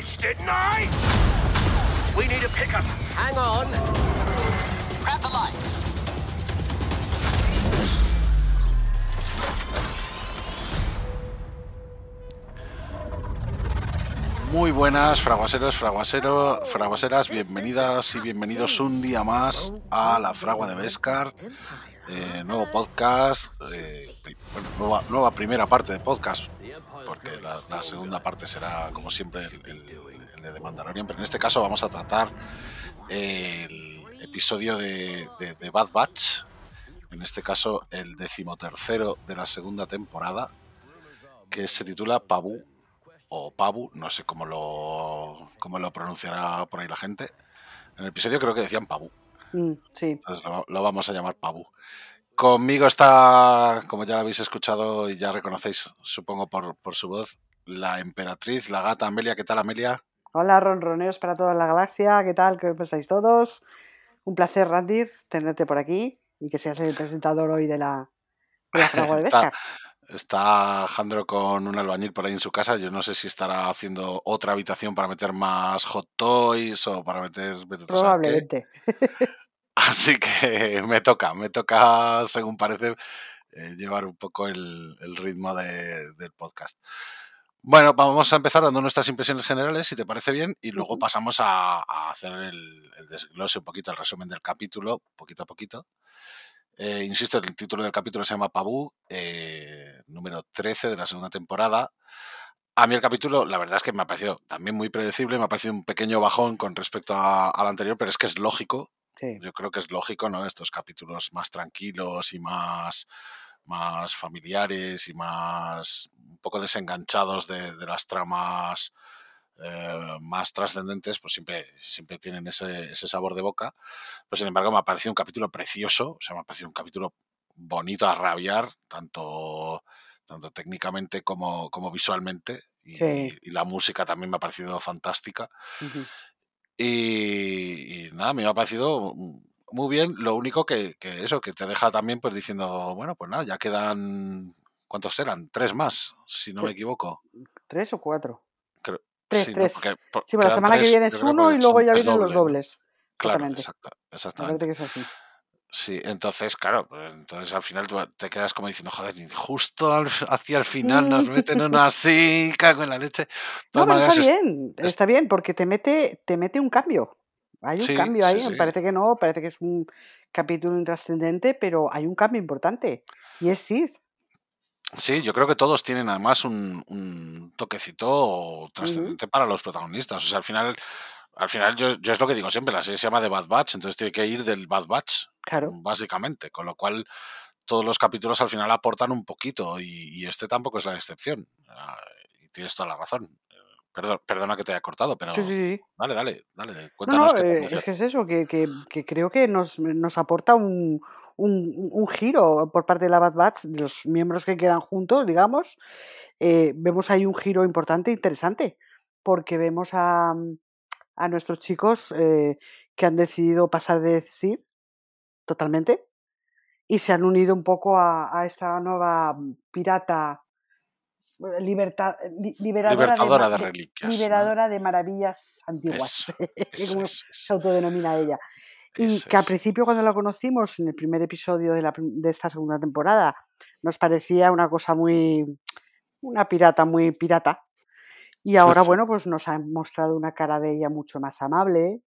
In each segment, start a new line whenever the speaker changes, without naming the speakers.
bitch, didn't I? We need a pickup.
Hang on. Grab the light.
Muy buenas, fraguaseros, fraguasero, fraguaseras, bienvenidas y bienvenidos un día más a la Fragua de Vescar, eh, nuevo podcast, eh, pri- bueno, nueva, nueva primera parte de podcast, porque la, la segunda parte será como siempre el, el- el de The Mandalorian, pero en este caso vamos a tratar el episodio de, de- de Bad Batch, en este caso el decimotercero de la segunda temporada, que se titula Pabu o Pabu, no sé cómo lo, cómo lo pronunciará por ahí la gente. En el episodio creo que decían Pabu,
Mm, sí,
entonces lo, lo vamos a llamar Pabu. Conmigo está, como ya lo habéis escuchado y ya reconocéis, supongo por, por su voz, la emperatriz, la gata Amelia. ¿Qué tal, Amelia?
Hola, ronroneos para toda la galaxia. ¿Qué tal? ¿Qué pensáis todos? Un placer, Randir, tenerte por aquí y que seas el presentador hoy de la, de la fragua de
Está-
Vescar.
Está Jandro con un albañil por ahí en su casa. Yo no sé si estará haciendo otra habitación para meter más hot toys o para meter...
Probablemente.
Así que me toca, me toca, según parece, eh, llevar un poco el, el ritmo de- del podcast. Bueno, vamos a empezar dando nuestras impresiones generales, si te parece bien, y luego pasamos a, a hacer el, el desglose, un poquito, el resumen del capítulo, poquito a poquito. Eh, insisto, el título del capítulo se llama Pabu, eh, número 13 de la segunda temporada. A mí el capítulo, la verdad es que me ha parecido también muy predecible, me ha parecido un pequeño bajón con respecto a- al anterior, pero es que es lógico,
Sí.
yo creo que es lógico, ¿no? Estos capítulos más tranquilos y más, más familiares y más un poco desenganchados de, de las tramas eh, más trascendentes, pues siempre, siempre tienen ese, ese sabor de boca. Pero sin embargo, me ha parecido un capítulo precioso, o sea, me ha parecido un capítulo bonito a rabiar, tanto, tanto técnicamente como, como visualmente. Y,
Sí.
y la música también me ha parecido fantástica.
Ujú.
Y, y nada, me ha parecido muy bien. Lo único que, que eso, que te deja también pues diciendo, bueno, pues nada, ya quedan, ¿cuántos eran? Tres más, si no me equivoco.
¿Tres o cuatro?
Creo-
Tres,
sí, ¿no?
tres.
Porque-
Sí, bueno, la semana que viene es uno y luego ya vienen los dobles.
Claro,
Exactamente.
exacta-
Me
exactamente.
que es así.
Sí, entonces, claro, pues, entonces al final te quedas como diciendo, joder, justo al- hacia el final nos meten una así, cago en la leche.
No, pero está
es-
bien,
es-
está bien, porque te mete, te mete un cambio. Hay un
Sí,
cambio ahí,
sí.
parece que no, parece que es un capítulo intrascendente, pero hay un cambio importante. Y es Sid.
Sí, yo creo que todos tienen además un, un toquecito trascendente para los protagonistas. O sea, al final, al final yo, yo es lo que digo siempre, la serie se llama The Bad Batch, entonces tiene que ir del Bad Batch,
Claro.
básicamente. Con lo cual, todos los capítulos al final aportan un poquito y, y este tampoco es la excepción. Ah, Y tienes toda la razón. Perdón, perdona que te haya cortado, pero
Sí, sí, sí.
dale, dale, dale,
No,
cuéntanos
no,
qué
eh,
pareció.
es que es eso, que, que- que creo que nos, nos aporta un, un- un giro por parte de la Bad Batch, de los miembros que quedan juntos, digamos. eh, vemos ahí un giro importante, interesante, porque vemos a, a nuestros chicos eh, que han decidido pasar de Sid totalmente y se han unido un poco a, a esta nueva pirata eh, liberta- li- liberadora,
Libertadora de reliquias, ¿no?
liberadora de maravillas antiguas,
Eso,
como
eso,
se autodenomina ella. Y
eso
que al principio cuando la conocimos en el primer episodio de, la, de esta segunda temporada nos parecía una cosa muy, una pirata muy pirata. Y ahora,
Sí.
bueno, pues nos han mostrado una cara de ella mucho más amable,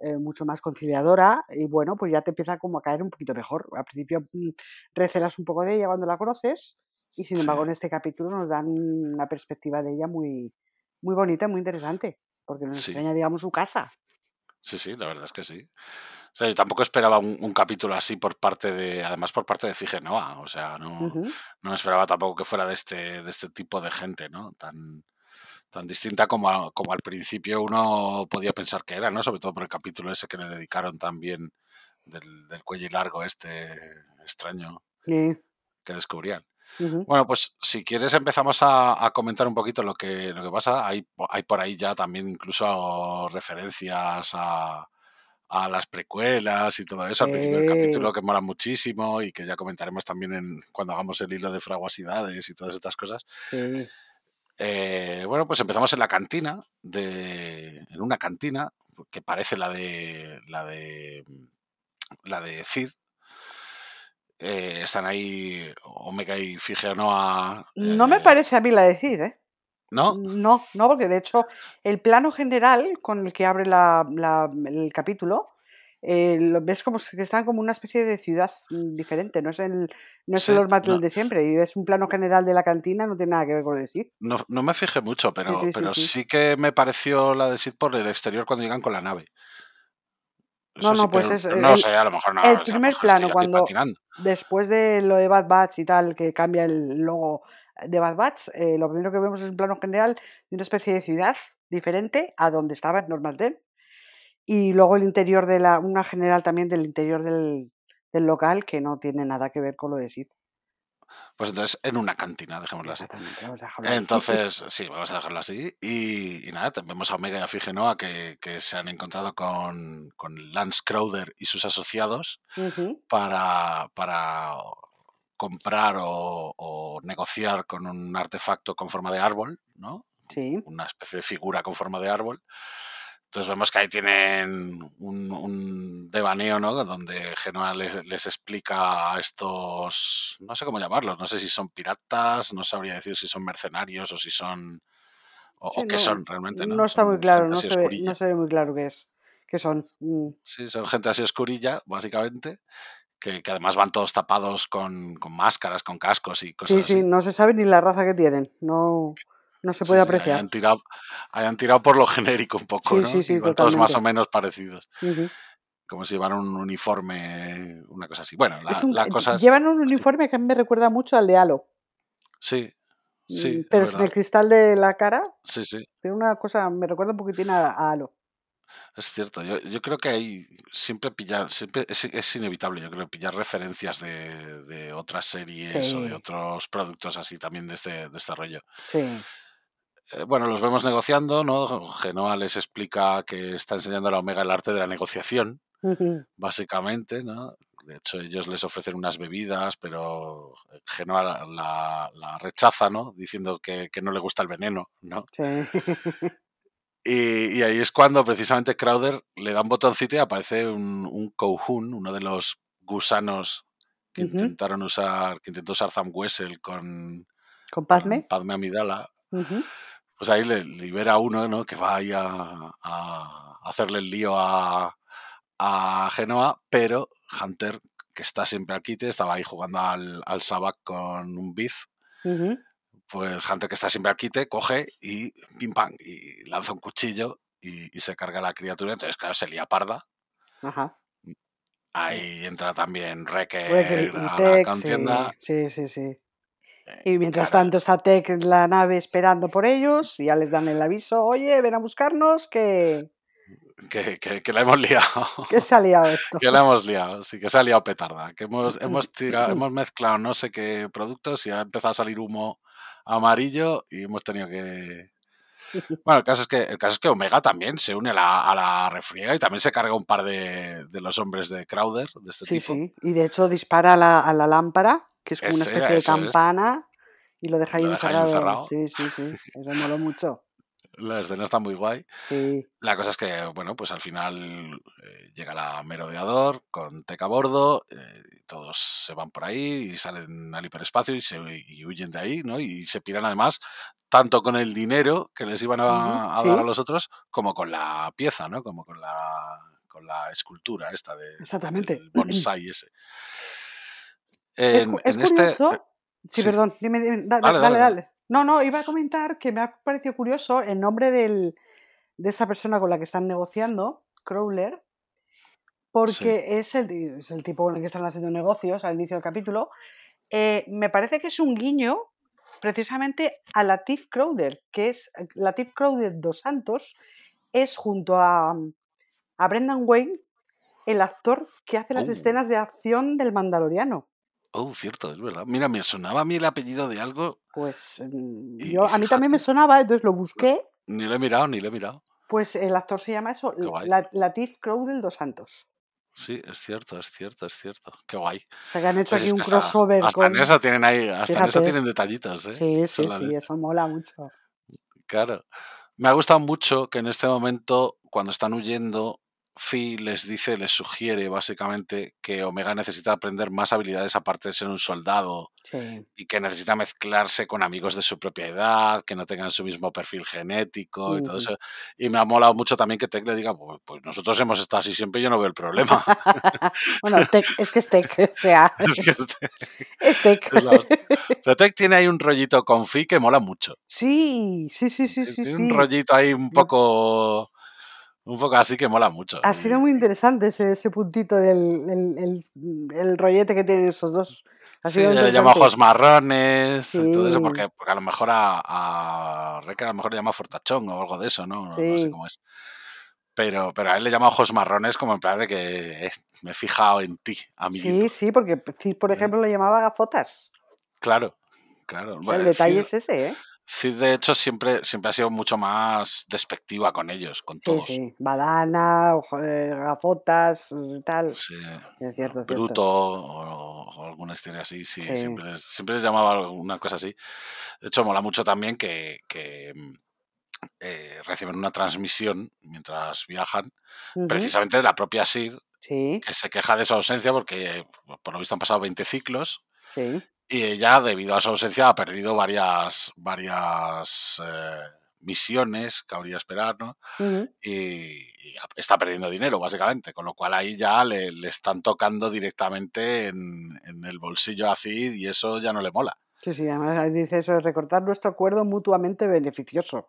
eh, mucho más conciliadora y bueno, pues ya te empieza como a caer un poquito mejor. Al principio mm, recelas un poco de ella cuando la conoces y sin
Sí.
embargo en este capítulo nos dan una perspectiva de ella muy, muy bonita, muy interesante, porque nos
Sí.
enseña, digamos, su casa.
Sí, sí, la verdad es que sí. O sea, yo tampoco esperaba un, un capítulo así por parte de, además por parte de Fige Noa. O sea, no, no esperaba tampoco que fuera de este, de este tipo de gente, ¿no? Tan, tan distinta como, a- como al principio uno podía pensar que era, ¿no? Sobre todo por el capítulo ese que le dedicaron también del, del cuello largo este extraño
Sí.
que descubrían. Bueno, pues si quieres empezamos a, a comentar un poquito lo que, lo que pasa. Hay, hay por ahí ya también incluso referencias a, a las precuelas y todo eso al principio del capítulo que mola muchísimo y que ya comentaremos también en, cuando hagamos el hilo de fraguasidades y todas estas cosas.
Sí.
Eh, bueno, pues empezamos en la cantina, de, en una cantina que parece la de la de la de Cid. Eh, están ahí Omega y Figenoa.
No me
eh,
parece a mí la de Cid, ¿eh?
¿No?
No, no, porque de hecho el plano general con el que abre la- la- el capítulo, eh, lo ves como que están como una especie de ciudad mm, diferente, no es el, no es
Sí,
el Lord
no.
de siempre, y es un plano general de la cantina, no tiene nada que ver con el Cid.
No, no me fijé mucho, pero,
sí, sí,
pero
sí.
que me pareció la de Sid por el exterior cuando llegan con la nave.
No,
Eso
no, pues es
no
el-
sé, a lo mejor no.
el primer
mejor
plano, cuando-. Después de lo de Bad Batch y tal, que cambia el logo de Bad Batch, eh, lo primero que vemos es un plano general de una especie de ciudad diferente a donde estaba el Normal Ten. Y luego el interior de la, una general también del interior del, del local que no tiene nada que ver con lo de Sid.
Pues entonces en una cantina, dejémoslo así.
Vamos a.
Entonces, sí, vamos a dejarlo así. Y, y nada, vemos a Omega y a Figenoa que, que se han encontrado con, con Lance Crowder y sus asociados para, para comprar o, o negociar con un artefacto con forma de árbol, ¿no?
Sí.
Una especie de figura con forma de árbol. Entonces vemos que ahí tienen un, un devaneo, ¿no? Donde Genoa les, les explica a estos, no sé cómo llamarlos, no sé si son piratas, no sabría decir si son mercenarios o si son, o,
Sí,
o qué
no-
son realmente, ¿no?
No está
Son
muy claro, no se, ve,
oscurilla.
no se ve muy claro qué es. ¿Qué son? Mm,
Sí, son gente así oscurilla, básicamente, que, que además van todos tapados con, con máscaras, con cascos y cosas
Sí,
así.
sí, no se sabe ni la raza que tienen. No, no se puede
sí,
apreciar.
hayan, tirado, hayan tirado por lo genérico un poco,
Sí,
¿no?
sí, sí,
Igual todos más o
totalmente.
menos parecidos. Como si llevaran un uniforme, una cosa así. Bueno, la,
un-
la cosa.
Llevan un uniforme que a mí me recuerda mucho al de Halo.
Sí,
Mm,
sí, es
pero sin el cristal de la cara,
Sí, sí,
tiene una cosa, me recuerda un poquitín a, a Halo.
es cierto. Yo, yo creo que hay siempre pillar, siempre es, es inevitable, yo creo, pillar referencias de, de otras series o de otros productos así también de este, de este rollo.
Sí.
Eh, bueno, los vemos negociando, ¿no? Genoa les explica que está enseñando a la Omega el arte de la negociación, básicamente, ¿no? De hecho, ellos les ofrecen unas bebidas, pero Genoa la, la- la rechaza, ¿no? Diciendo que, que no le gusta el veneno, ¿no?
Sí.
Y, y ahí es cuando precisamente Crowder le da un botoncito y aparece un, un Kouhun, uno de los gusanos que intentaron usar, que intentó usar Sam Wessel con,
Con
con
Padme.
Padme Amidala.
Ujú.
Pues ahí le libera a uno, ¿no? Que va ahí a, a hacerle el lío a, a Genoa, pero Hunter, que está siempre al quite, estaba ahí jugando al, al Sabak con un Biz, pues Hunter, que está siempre al quite, coge y pim pam, y lanza un cuchillo y, y se carga a la criatura. Entonces, claro, se lía parda.
Ajá.
Ahí entra también
y
a la contienda.
sí, sí, sí. Y mientras
claro,
tanto está Tech en la nave esperando por ellos y ya les dan el aviso, oye, ven a buscarnos que,
que, que, que la hemos liado.
que se ha liado esto.
Que la hemos liado, sí, que se ha liado petarda. Que hemos, hemos, tirado, hemos mezclado no sé qué productos y ha empezado a salir humo amarillo y hemos tenido que. Bueno, el caso es que, el caso es que Omega también se une a la, a la refriega y también se carga un par de, de los hombres de Crowder, de este
Sí,
tipo.
sí. Y de hecho dispara a la, a la lámpara, que es como una especie de
eso es.
campana, y lo deja ahí
Lo deja ahí
encerrado.
encerrado.
Sí, sí, sí. Eso moló mucho.
La escena está muy guay.
Sí.
La cosa es que, bueno, pues al final eh, llega la merodeador con Tech a bordo, eh, todos se van por ahí y salen al hiperespacio y, se, y huyen de ahí, ¿no? Y se piran además tanto con el dinero que les iban a,
Ujú,
a dar a
sí.
los otros como con la pieza, ¿no? Como con la, con la escultura esta de,
Exactamente.
del bonsai ese.
Es,
En,
cu- es
en este...
curioso. Sí,
sí.
perdón, dime, dime, da-
Dale,
dale,
dale.
No, no, iba a comentar que me ha parecido curioso el nombre del, de esta persona con la que están negociando, Crowler, porque es, el, es el tipo con el que están haciendo negocios al inicio del capítulo. Eh, me parece que es un guiño precisamente a Latif Crowder, que es Latif Crowder dos Santos, es junto a, a Brendan Wayne el actor que hace las
Oh.
escenas de acción del Mandaloriano.
Oh, cierto, es verdad. Mira, me sonaba a mí el apellido de algo,
Pues mm,
Y-
yo, a mí también me sonaba, entonces lo busqué.
ni lo he mirado, ni lo he mirado.
Pues el actor se llama eso. La- Latif Crowder dos Santos.
Sí, es cierto, es cierto, es cierto. Qué guay.
O sea que han hecho
Pues
aquí un
hasta,
crossover
hasta en eso tienen ahí, hasta en eso tienen detallitos, ¿eh?
Sí, sí, sí,
de-
eso mola mucho.
Claro. Me ha gustado mucho que en este momento, cuando están huyendo, Fi les dice, les sugiere básicamente que Omega necesita aprender más habilidades aparte de ser un soldado
Sí.
y que necesita mezclarse con amigos de su propia edad, que no tengan su mismo perfil genético y todo eso. Y me ha molado mucho también que Tech le diga, pues, pues nosotros hemos estado así siempre y yo no veo el problema.
bueno, Tech, es que es Tech, o sea,
es que
es Tech.
es. Pero Tech tiene ahí un rollito con Fi que mola mucho.
Sí, sí, sí, sí, sí.
un
sí.
rollito ahí un poco... Un poco así que mola mucho.
Ha sido muy interesante ese, ese puntito del el, el- el rollete que tienen esos dos. Ha
Sí,
sido
le llama
interesante.
ojos marrones y todo eso,
Sí.
porque, porque a lo mejor a, a Reca a lo mejor le llama fortachón o algo de eso, ¿no? No, no sé
Sí.
cómo es. Pero, pero a él le llama ojos marrones como en plan de que eh, me he fijado en ti, amiguito.
Sí, sí, porque Cid, por ejemplo, le llamaba gafotas.
Claro, claro.
El
Bueno,
detalle es ese, ¿eh?
Cid, de hecho, siempre, siempre ha sido mucho más despectiva con ellos, con
Sí,
todos.
sí. Badana, ojo- eh, gafotas, eh, tal.
Sí,
Es cierto,
Bruto
cierto.
o, o alguna historia así, sí,
Sí.
siempre, les, siempre les llamaba alguna cosa así. De hecho, mola mucho también que, que, mm, eh, reciben una transmisión mientras viajan, precisamente de la propia Sid,
Sí,
que se queja de su ausencia porque por lo visto han pasado 20 ciclos
sí.
Y ella, debido a su ausencia, ha perdido varias, varias eh, misiones, cabría esperar, ¿no?
Ujú.
y, y a- está perdiendo dinero, básicamente, con lo cual ahí ya le, le están tocando directamente en, en el bolsillo a Cid y eso ya no le mola.
Sí, sí, además dice eso, recortar nuestro acuerdo mutuamente beneficioso.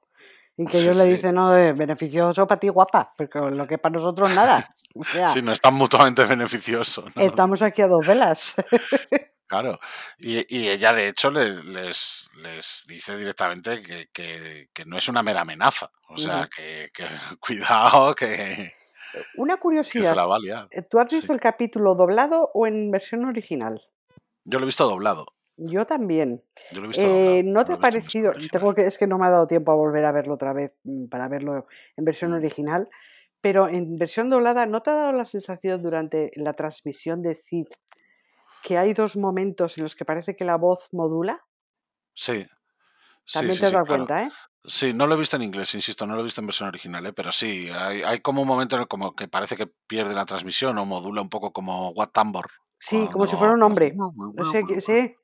Y que
Sí,
ellos le
sí.
dicen, no, de beneficioso para ti, guapa, porque lo que para nosotros nada. O sea,
Sí, no es tan mutuamente beneficioso. ¿no?
estamos aquí a dos velas.
Claro. Y, y ella, de hecho, le- les, les dice directamente que, que- que no es una mera amenaza. O sea, que, que cuidado, que,
Una
que se
curiosidad,
la va a liar.
eh, ¿tú has
Sí.
visto el capítulo doblado o en versión original?
Yo lo he visto doblado.
Yo también.
Yo lo he visto
Eh,
doblado.
¿No te ha parecido? Tengo que, es que no me ha dado tiempo a volver a verlo otra vez mm, para verlo en versión
Mm.
original, pero en versión doblada, ¿no te ha dado la sensación durante la transmisión de Cid que hay dos momentos en los que parece que la voz modula?
Sí.
También
sí,
te has
sí,
dado cuenta, ¿eh?
Sí, no lo he visto en inglés, insisto, no lo he visto en versión original, ¿eh? pero sí, hay, hay como un momento en el como que parece que pierde la transmisión o modula un poco como What Tambor.
Sí, como si fuera un hombre. No sé, sí.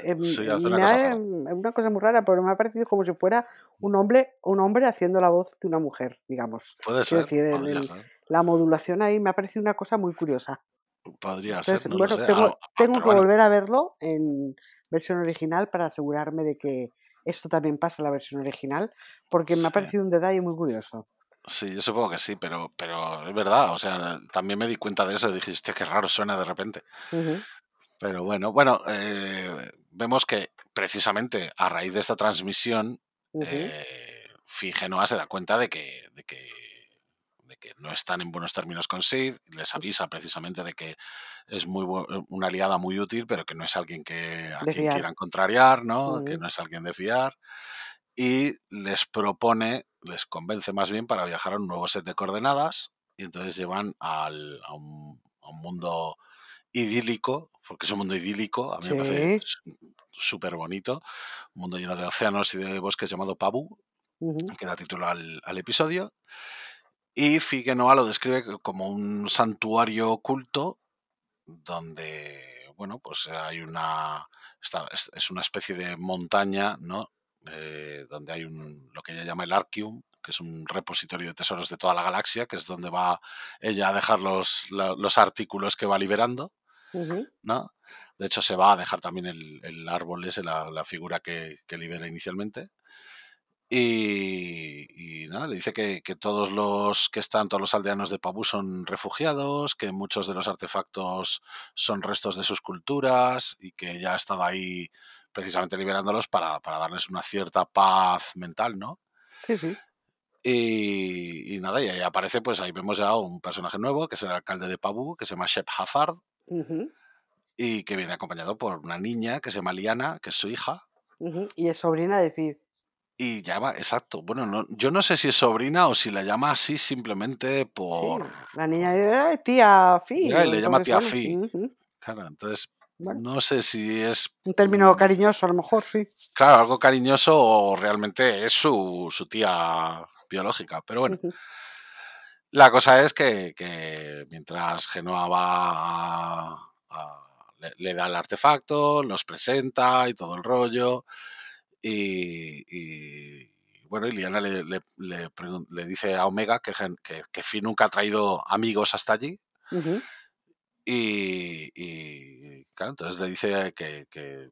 Em,
Sí, hace una
me
cosa
ha- em, una cosa muy rara, pero me ha parecido como si fuera un hombre, un hombre haciendo la voz de una mujer, digamos.
Puede ser,
decir, el- el- la modulación ahí me ha parecido una cosa muy curiosa.
Podría ser,
Entonces,
no
bueno,
sé.
tengo,
Ah,
que
bueno,
volver a verlo en versión original para asegurarme de que esto también pasa en la versión original, porque me ha parecido un detalle muy curioso.
sí, yo supongo que sí, pero, pero es verdad, o sea, también me di cuenta de eso, dije, hostia, qué raro suena de repente. Pero bueno, bueno, eh, vemos que precisamente a raíz de esta transmisión,
ujú,
eh, Fi Genoa se da cuenta de que, de que de que no están en buenos términos con Sid, les avisa precisamente de que es muy bu- una aliada muy útil, pero que no es alguien que a
De
quien
fiar.
quieran contrariar, ¿no? Que
ujú.
no es alguien de fiar. Y les propone, les convence más bien para viajar a un nuevo set de coordenadas. Y entonces llevan al- a, un, a un mundo idílico, porque es un mundo idílico, a mí me parece
Sí.
súper bonito, un mundo lleno de océanos y de bosques llamado Pabu,
ujú,
que da título al, al episodio. Y Figuenoa lo describe co- como un santuario oculto donde, bueno, pues hay una, es, una especie de montaña, ¿no? Eh, donde hay un, lo que ella llama el Arceum, que es un repositorio de tesoros de toda la galaxia, que es donde va ella a dejar los, los artículos que va liberando. ¿no? De hecho, se va a dejar también el, el árbol ese, la, la figura que, que libera inicialmente. Y, y nada, le dice que, que todos los que están, todos los aldeanos de Pabú son refugiados, que muchos de los artefactos son restos de sus culturas y que ya ha estado ahí precisamente liberándolos para, para darles una cierta paz mental, ¿no?
Sí, sí.
Y, y nada, y ahí aparece, pues ahí vemos ya un personaje nuevo, que es el alcalde de Pabú, que se llama Shep Hazard, y que viene acompañado por una niña que se llama Liana, que es su hija.
Y es sobrina de Cid.
Y llama, exacto, bueno, no, yo no sé si es sobrina o si la llama así simplemente
Sí,
por...
la niña dice, "Ay, tía Fi.
Ya, y le llama tía Fi. Claro, entonces
Bueno,
No sé si es
un término cariñoso a lo mejor, sí.
Claro, algo cariñoso o realmente es su, su tía biológica. Pero bueno, la cosa es que, que mientras Genoa va a- a- le, le da el artefacto, los presenta y todo el rollo. Y, y, bueno, y Liana le, le- le dice a Omega que, que, nunca ha traído amigos hasta allí. Y, y, claro, entonces le dice que, que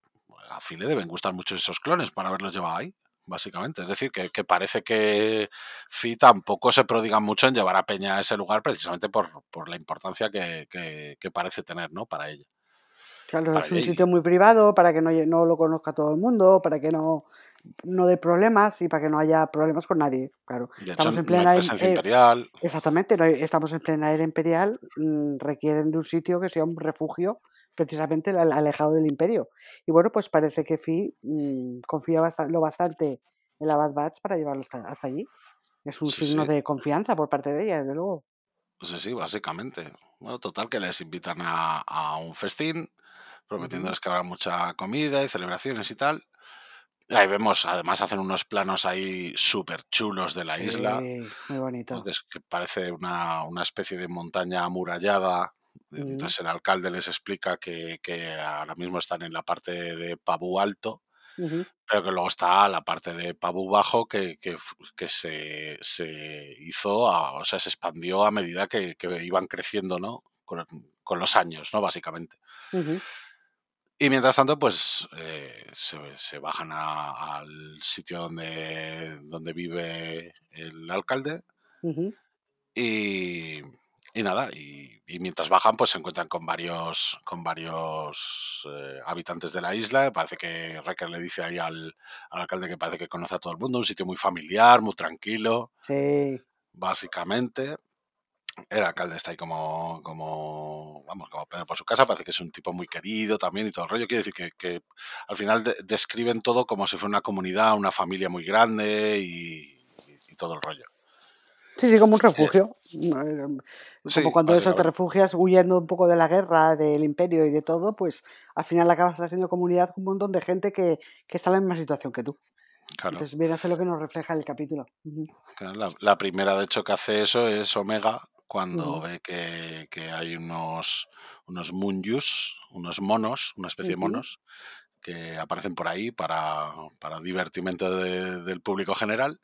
a Fi le deben gustar mucho esos clones para haberlos llevado ahí, básicamente. Es decir, que, que parece que Fi tampoco se prodiga mucho en llevar a Peña a ese lugar precisamente por, por la importancia que, que- que parece tener, ¿no? Para ella.
Claro, es un sitio muy privado para que no, no lo conozca todo el mundo, para que no, no dé problemas y para que no haya problemas con nadie. Claro,
De hecho,
estamos en
no
plena. em-
presencia
eh,
imperial.
exactamente, no estamos en plena era imperial, mm, requieren de un sitio que sea un refugio precisamente al- alejado del imperio. Y bueno, pues parece que Fi mm, confía lo bastante en la Bad Batch para llevarlo hasta, hasta allí. Es un
Sí,
signo
sí.
de confianza por parte de ella, desde luego.
Sí, sí, básicamente. Bueno, total, que les invitan a, a un festín, prometiéndoles que habrá mucha comida y celebraciones y tal. Ahí vemos, además hacen unos planos ahí súper chulos de la isla,
Sí, muy
¿no?
bonito.
que, es- que parece una, una especie de montaña amurallada.
Ujú.
Entonces el alcalde les explica que, que ahora mismo están en la parte de Pabú Alto,
Ujú.
pero que luego está la parte de Pabú Bajo que, que, que se, se hizo, a- o sea, se expandió a medida que, que iban creciendo, ¿no? Con, con los años, ¿no? Básicamente.
Ujú.
Y mientras tanto, pues eh, se, se bajan a- al sitio donde, donde vive el alcalde y, y nada, y, y mientras bajan, pues se encuentran con varios, con varios eh, habitantes de la isla. Parece que Recker le dice ahí al, al alcalde que parece que conoce a todo el mundo, un sitio muy familiar, muy tranquilo,
Sí.
básicamente. El alcalde está ahí como, como, vamos, como por su casa, parece que es un tipo muy querido también y todo el rollo. Quiere decir que, que al final de- describen todo como si fuera una comunidad, una familia muy grande y, y- y todo el rollo.
Sí, sí, como un refugio. Mm, eh,
Sí,
Como cuando eso te refugias huyendo un poco de la guerra, del imperio y de todo, pues al final acabas haciendo comunidad con un montón de gente que, que está en la misma situación que tú.
Claro.
Entonces viene a ser lo que nos refleja el capítulo.
La primera, de hecho, que hace eso es Omega cuando
Ujú.
ve que, que hay unos, unos Munyus, unos monos, una especie de
Ujú.
monos, que aparecen por ahí para, para divertimento de- del público general.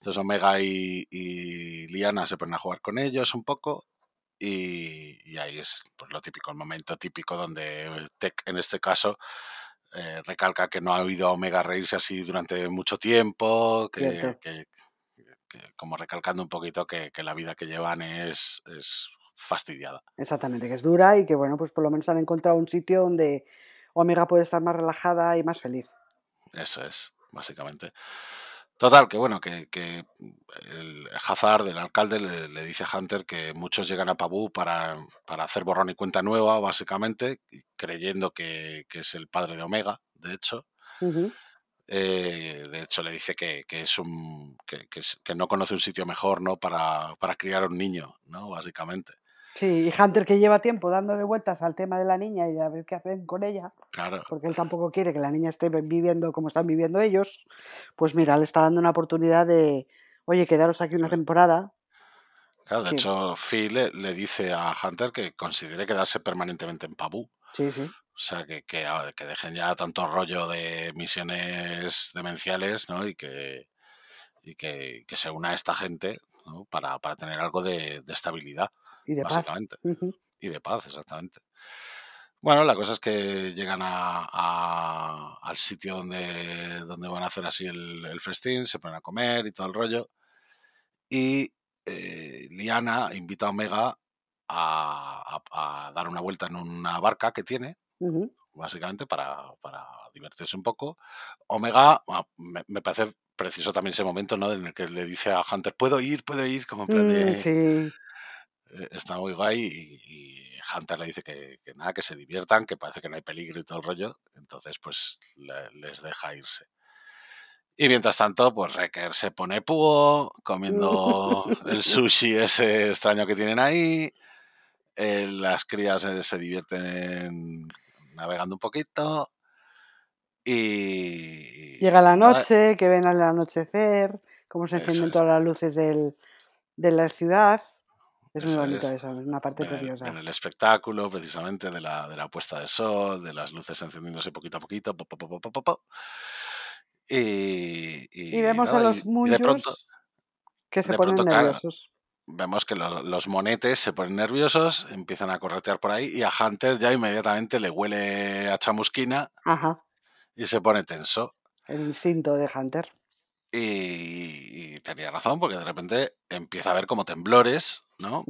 Entonces Omega y, y Liana se ponen a jugar con ellos un poco y, y ahí es pues, lo típico, el momento típico donde Tech, en este caso, eh, recalca que no ha oído a Omega reírse así durante mucho tiempo, que, que- que como recalcando un poquito que, que la vida que llevan es, es fastidiada.
Exactamente, que es dura y que bueno, pues por lo menos han encontrado un sitio donde Omega puede estar más relajada y más feliz.
Eso es, básicamente. Total, que bueno, que, que el Hazard, el alcalde, le, le dice a Hunter que muchos llegan a Pabú para, para hacer borrón y cuenta nueva, básicamente, creyendo que, que es el padre de Omega, de hecho.
Ujú.
Eh, de hecho, le dice que, que es un que, que no conoce un sitio mejor, ¿no? Para, para criar a un niño, ¿no? Básicamente.
Sí, y Hunter que lleva tiempo dándole vueltas al tema de la niña y a ver qué hacen con ella,
Claro.
porque él tampoco quiere que la niña esté viviendo como están viviendo ellos, pues mira, le está dando una oportunidad de, oye, quedaros aquí una temporada.
Claro, de
Sí.
hecho, Phil le, le dice a Hunter que considere quedarse permanentemente en Pabú.
Sí, sí.
O sea, que, que, a- que dejen ya tanto rollo de misiones demenciales, ¿no? Y que, y que, que se una a esta gente ¿no? para, para tener algo de, de estabilidad,
Y de paz.
básicamente.
Ujú.
Y de paz, exactamente. Bueno, la cosa es que llegan a, a- al sitio donde, donde van a hacer así el, el festín, se ponen a comer y todo el rollo. Y eh, Liana invita a Omega a, a- a dar una vuelta en una barca que tiene, básicamente para, para divertirse un poco. Omega, ah, me, me parece preciso también ese momento, ¿no? En el que le dice a Hunter, puedo ir, puedo ir, como en plan
Mm,
de...
sí,
eh, Está muy guay y, y Hunter le dice que, que nada, que se diviertan, que parece que no hay peligro y todo el rollo. Entonces, pues le- les deja irse. Y mientras tanto, pues Recker se pone púo, comiendo el sushi ese extraño que tienen ahí. Eh, las crías eh, se divierten navegando un poquito. Y.
Llega la noche, que ven al anochecer, cómo se encienden
es.
todas las luces del, de la ciudad. Es muy bonito
es.
eso, es una parte preciosa.
ven el espectáculo precisamente de la, de la puesta de sol, de las luces encendiéndose poquito a poquito. po, po, po, po, po, po, po. Y,
Y
y
vemos a los Munjus que se ponen nerviosos.
Vemos que lo- los monetes se ponen nerviosos, empiezan a corretear por ahí y a Hunter ya inmediatamente le huele a chamusquina
Ajá,
y se pone tenso.
el instinto de Hunter.
Y, y tenía razón, porque de repente empieza a ver como temblores, ¿no?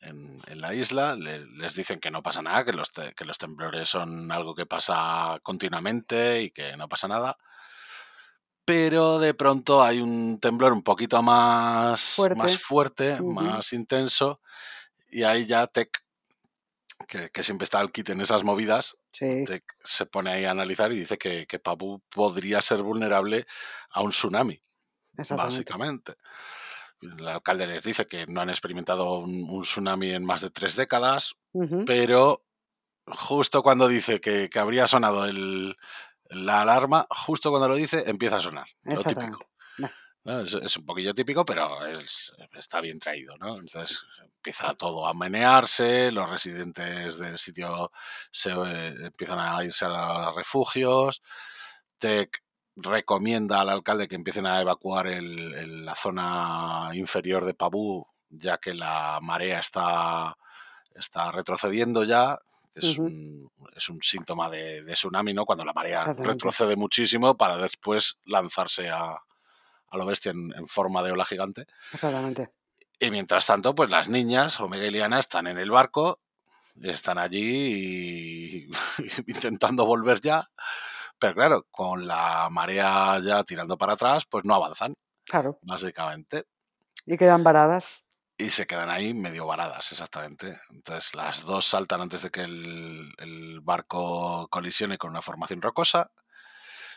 En, en la isla. Le- les dicen que no pasa nada, que los, te- que los temblores son algo que pasa continuamente y que no pasa nada. Pero de pronto hay un temblor un poquito más, más
Fuerte.
fuerte,
Ujú,
más intenso, y ahí ya Tech, que, que siempre está al quite en esas movidas,
Sí,
Tech se pone ahí a analizar y dice que, que Papu podría ser vulnerable a un tsunami, básicamente. El alcalde les dice que no han experimentado un, un tsunami en más de tres décadas,
Ujú,
pero justo cuando dice que, que habría sonado el, la alarma, justo cuando lo dice, empieza a sonar. Lo típico. Es, es un poquillo típico, pero es- está bien traído, ¿no? Entonces empieza todo a menearse, los residentes del sitio se eh, empiezan a irse a los refugios, Tech recomienda al alcalde que empiecen a evacuar el- el- la zona inferior de Pabú, ya que la marea está, está retrocediendo ya, que es un, es un síntoma de, de tsunami, ¿no? Cuando la marea retrocede muchísimo para después lanzarse a, a lo bestia en, en forma de ola gigante.
Exactamente.
Y mientras tanto, pues las niñas, Omega y Liana, están en el barco, están allí y- intentando volver ya. Pero claro, con la marea ya tirando para atrás, pues no avanzan,
Claro.
básicamente.
Y quedan varadas.
Y se quedan ahí medio varadas, exactamente. Entonces las dos saltan antes de que el, el barco colisione con una formación rocosa,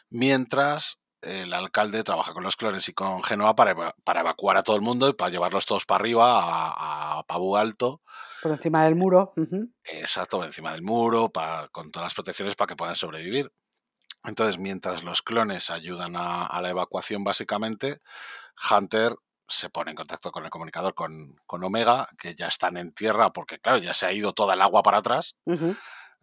mientras el alcalde trabaja con los clones y con Genoa para, para evacuar a todo el mundo y para llevarlos todos para arriba a, a Pabu Alto,
Por encima del muro. ujú,
exacto, encima del muro, pa- con todas las protecciones para que puedan sobrevivir. Entonces, mientras los clones ayudan a, a la evacuación, básicamente, Hunter se pone en contacto con el comunicador con, con Omega, que ya están en tierra, porque claro, ya se ha ido toda el agua para atrás.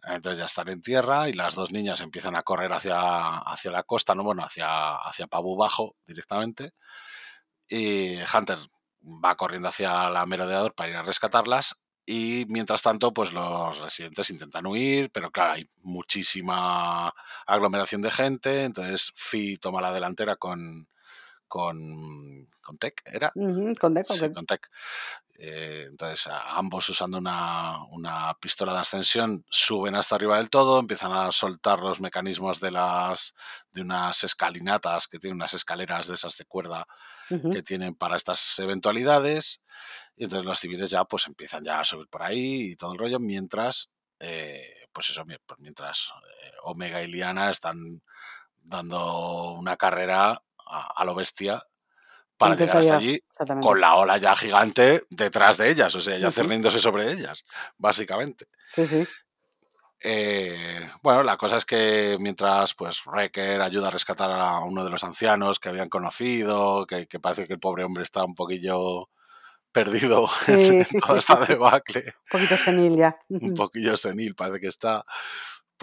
Entonces ya están en tierra y las dos niñas empiezan a correr hacia, hacia la costa, no bueno, hacia, hacia Pabu Bajo directamente. Y Hunter va corriendo hacia la merodeador para ir a rescatarlas. Y mientras tanto, pues los residentes intentan huir, pero claro, hay muchísima aglomeración de gente. Entonces Fi toma la delantera con, con, con Tech, ¿era?
Con deco.
Sí, con Tech. Eh, entonces, ambos usando una, una pistola de ascensión, suben hasta arriba del todo, empiezan a soltar los mecanismos de las de unas escalinatas que tienen unas escaleras de esas de cuerda que tienen para estas eventualidades. Y entonces los civiles ya pues empiezan ya a subir por ahí y todo el rollo, mientras eh, pues eso, pues mientras eh, Omega y Liana están dando una carrera a, a lo bestia para llegar hasta allí con la ola ya gigante detrás de ellas, o sea, ya cerniéndose sobre ellas, básicamente.
Sí, sí.
Eh, bueno, la cosa es que mientras pues Wrecker ayuda a rescatar a uno de los ancianos que habían conocido, que, que parece que el pobre hombre está un poquillo perdido
Sí.
en toda esta debacle,
Un poquito senil ya.
un poquillo senil parece que está,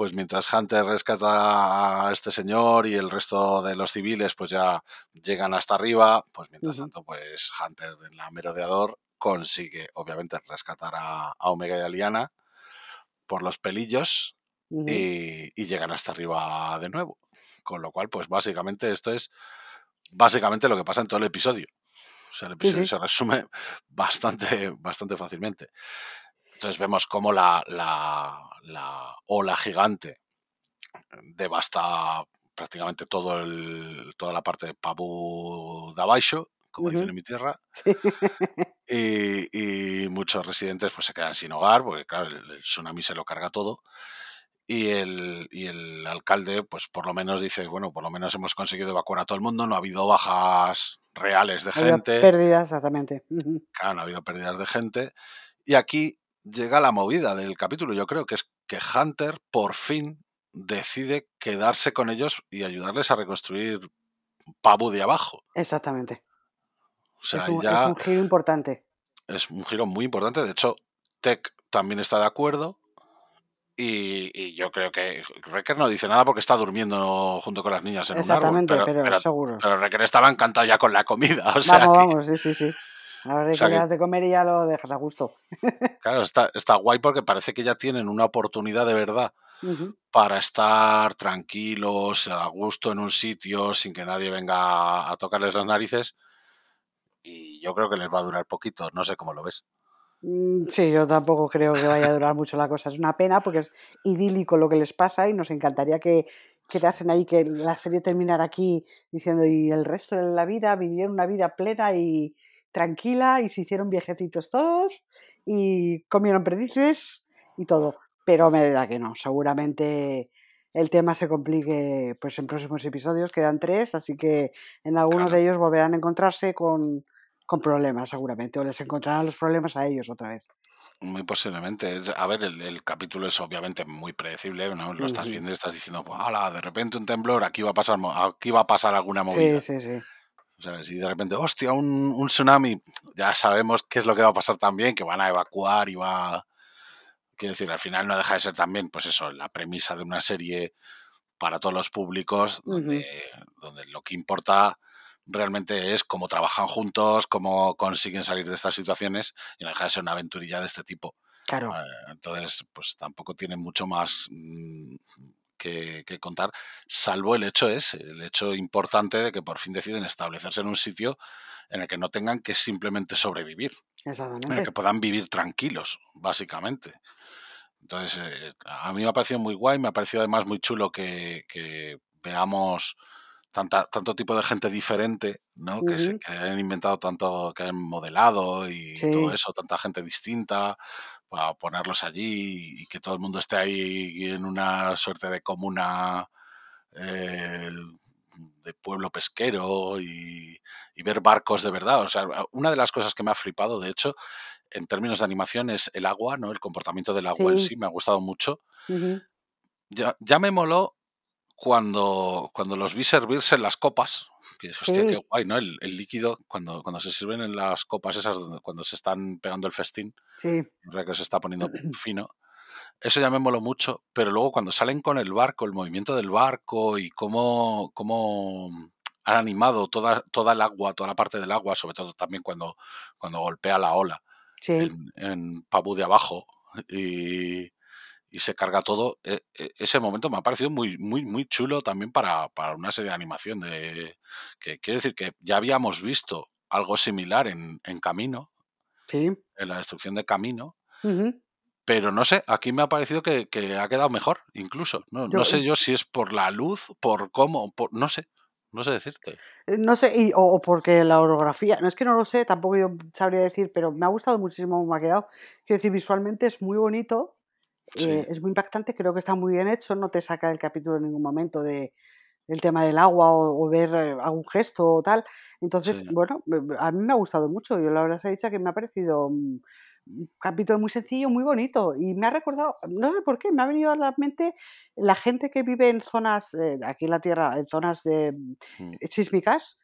pues mientras Hunter rescata a este señor y el resto de los civiles pues ya llegan hasta arriba, pues mientras tanto pues Hunter en la merodeador consigue obviamente rescatar a, a Omega y a Liana por los pelillos y, y llegan hasta arriba de nuevo. Con lo cual, pues básicamente esto es básicamente lo que pasa en todo el episodio. O sea, el episodio
sí.
se resume bastante, bastante fácilmente. Entonces vemos cómo la, la, la ola gigante devasta prácticamente todo el, toda la parte de Pabu de abajo, como dicen
Ujú.
en mi tierra,
Sí.
y, y muchos residentes pues se quedan sin hogar porque claro el, el tsunami se lo carga todo y el, y el alcalde pues por lo menos dice bueno por lo menos hemos conseguido evacuar a todo el mundo no ha habido bajas reales de
Ha habido
gente
Pérdidas, exactamente.
Claro, no ha habido pérdidas de gente y aquí llega la movida del capítulo yo creo que es que Hunter por fin decide quedarse con ellos y ayudarles a reconstruir Pabu de abajo.
Exactamente.
O sea,
es, un,
ya
es un giro importante.
es un giro muy importante. De hecho, Tech también está de acuerdo. Y, y yo creo que Recker no dice nada porque está durmiendo junto con las niñas en un árbol.
Exactamente,
Pero,
pero,
pero,
seguro.
pero Recker estaba encantado ya con la comida. O sea,
vamos,
que,
vamos, sí, sí, sí. Ahora
o
que
sea que-
de comer y ya lo dejas a gusto.
claro, está, está guay porque parece que ya tienen una oportunidad de verdad para estar tranquilos, a gusto en un sitio, sin que nadie venga a tocarles las narices. Y yo creo que les va a durar poquito, no sé cómo lo ves.
Mm, Sí, yo tampoco creo que vaya a durar mucho la cosa. Es una pena porque es idílico lo que les pasa y nos encantaría que quedasen ahí, que la serie terminara aquí diciendo y el resto de la vida vivieron una vida plena y tranquila y se hicieron viejecitos todos y comieron perdices y todo. Pero me da que no. Seguramente el tema se complique pues en próximos episodios. Quedan tres, así que en alguno
Claro.
de ellos volverán a encontrarse con, con problemas seguramente o les encontrarán los problemas a ellos otra vez.
Muy posiblemente. A ver, el, el capítulo es obviamente muy predecible, ¿no? Lo estás viendo y estás diciendo, "Hala, de repente un temblor, aquí va a pasar, aquí va a pasar alguna movida.
Sí, sí, sí.
Y de repente, hostia, un, un tsunami. Ya sabemos qué es lo que va a pasar también, que van a evacuar y va... Quiero decir, al final no deja de ser también, pues eso, la premisa de una serie para todos los públicos, donde, donde lo que importa realmente es cómo trabajan juntos, cómo consiguen salir de estas situaciones y no deja de ser una aventurilla de este tipo.
Claro.
Eh, Entonces, pues tampoco tiene mucho más mm, que, que contar, salvo el hecho ese, el hecho importante de que por fin deciden establecerse en un sitio en el que no tengan que simplemente sobrevivir, en el que puedan vivir tranquilos, básicamente. Entonces, eh, a mí me ha parecido muy guay, me ha parecido además muy chulo que, que veamos tanta, tanto tipo de gente diferente, ¿no? Que, se, que hayan inventado tanto, que hayan modelado y todo
Sí.
eso, tanta gente distinta, para ponerlos allí y que todo el mundo esté ahí en una suerte de comuna eh, de pueblo pesquero y, y ver barcos de verdad. O sea, una de las cosas que me ha flipado, de hecho, en términos de animación, es el agua, ¿no? El comportamiento del agua en
Sí.
me ha gustado mucho. Ya, ya me moló cuando, cuando los vi servirse en las copas. Que dije, hostia, qué guay, ¿no? El, el líquido, cuando, cuando se sirven en las copas esas, cuando se están pegando el festín,
Sí.
que se está poniendo fino. Eso ya me moló mucho, pero luego cuando salen con el barco, el movimiento del barco y cómo, cómo han animado toda, toda el agua, toda la parte del agua, sobre todo también cuando, cuando golpea la ola
Sí.
en, en Pabu de abajo y, y se carga todo, e- e- ese momento me ha parecido muy, muy, muy chulo también para, para una serie de animación. De, que quiere decir que ya habíamos visto algo similar en, en Camino,
Sí.
en la destrucción de Camino, pero no sé, aquí me ha parecido que, que ha quedado mejor, incluso. No, no sé yo si es por la luz, por cómo, por, no sé, no sé decirte.
Eh, No sé, y- o, o porque la orografía, no es que no lo sé, tampoco yo sabría decir, pero me ha gustado muchísimo cómo me ha quedado. Quiero decir, visualmente es muy bonito,
Sí,
eh, es muy impactante, creo que está muy bien hecho, no te saca del capítulo en ningún momento de, del tema del agua o, o ver eh, algún gesto o tal. Entonces,
sí,
bueno, a mí me ha gustado mucho. Yo la verdad se ha dicho que me ha parecido un, un capítulo muy sencillo, muy bonito. Y me ha recordado, no sé por qué, me ha venido a la mente la gente que vive en zonas, eh, aquí en la Tierra, en zonas de
mm,
sísmicas.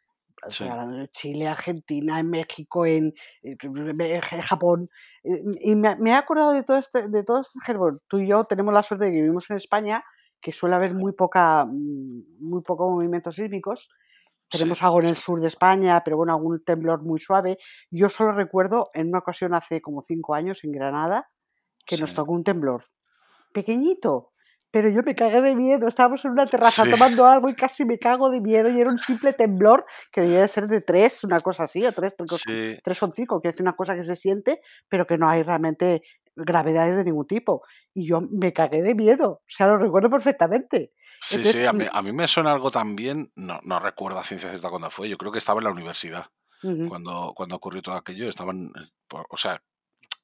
O sea, Chile, Argentina, en México, en, eh, en Japón. eh, Y me, me he acordado de todo este, de todo este Tú y yo tenemos la suerte de que vivimos en España, que suele haber muy poca, mm, muy poco movimientos sísmicos.
sí,
Tenemos algo en el sur de España, pero bueno, algún temblor muy suave. Yo solo recuerdo en una ocasión hace como cinco años en Granada que nos tocó un temblor pequeñito, pero yo me cagué de miedo. Estábamos en una terraza
sí,
tomando algo y casi me cago de miedo. Y era un simple temblor que debía de ser de tres, una cosa así, o tres, tres,
sí,
tres con cinco, que es una cosa que se siente, pero que no hay realmente gravedades de ningún tipo. Y yo me cagué de miedo. O sea, lo recuerdo perfectamente.
sí,
Entonces,
sí, a mí,
mm,
a mí me suena algo también, no, no recuerdo a ciencia cierta cuándo fue, yo creo que estaba en la universidad
ujú,
cuando, cuando ocurrió todo aquello, estaban, eh, o sea,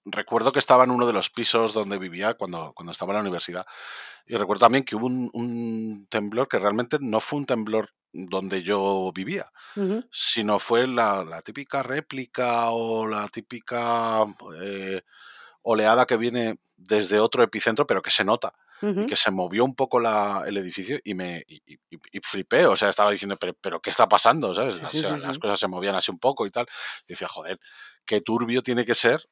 recuerdo que estaba en uno de los pisos donde vivía cuando, cuando estaba en la universidad. Y recuerdo también que hubo un, un temblor que realmente no fue un temblor donde yo vivía,
ujú,
sino fue la, la típica réplica o la típica eh, oleada que viene desde otro epicentro, pero que se nota. Y que se movió un poco la- el edificio y me y, y- y flipé, o sea, estaba diciendo, pero, pero ¿qué está pasando? O
sí,
sea,
sí,
las cosas se movían así un poco y tal. Y decía, joder, qué turbio tiene que ser.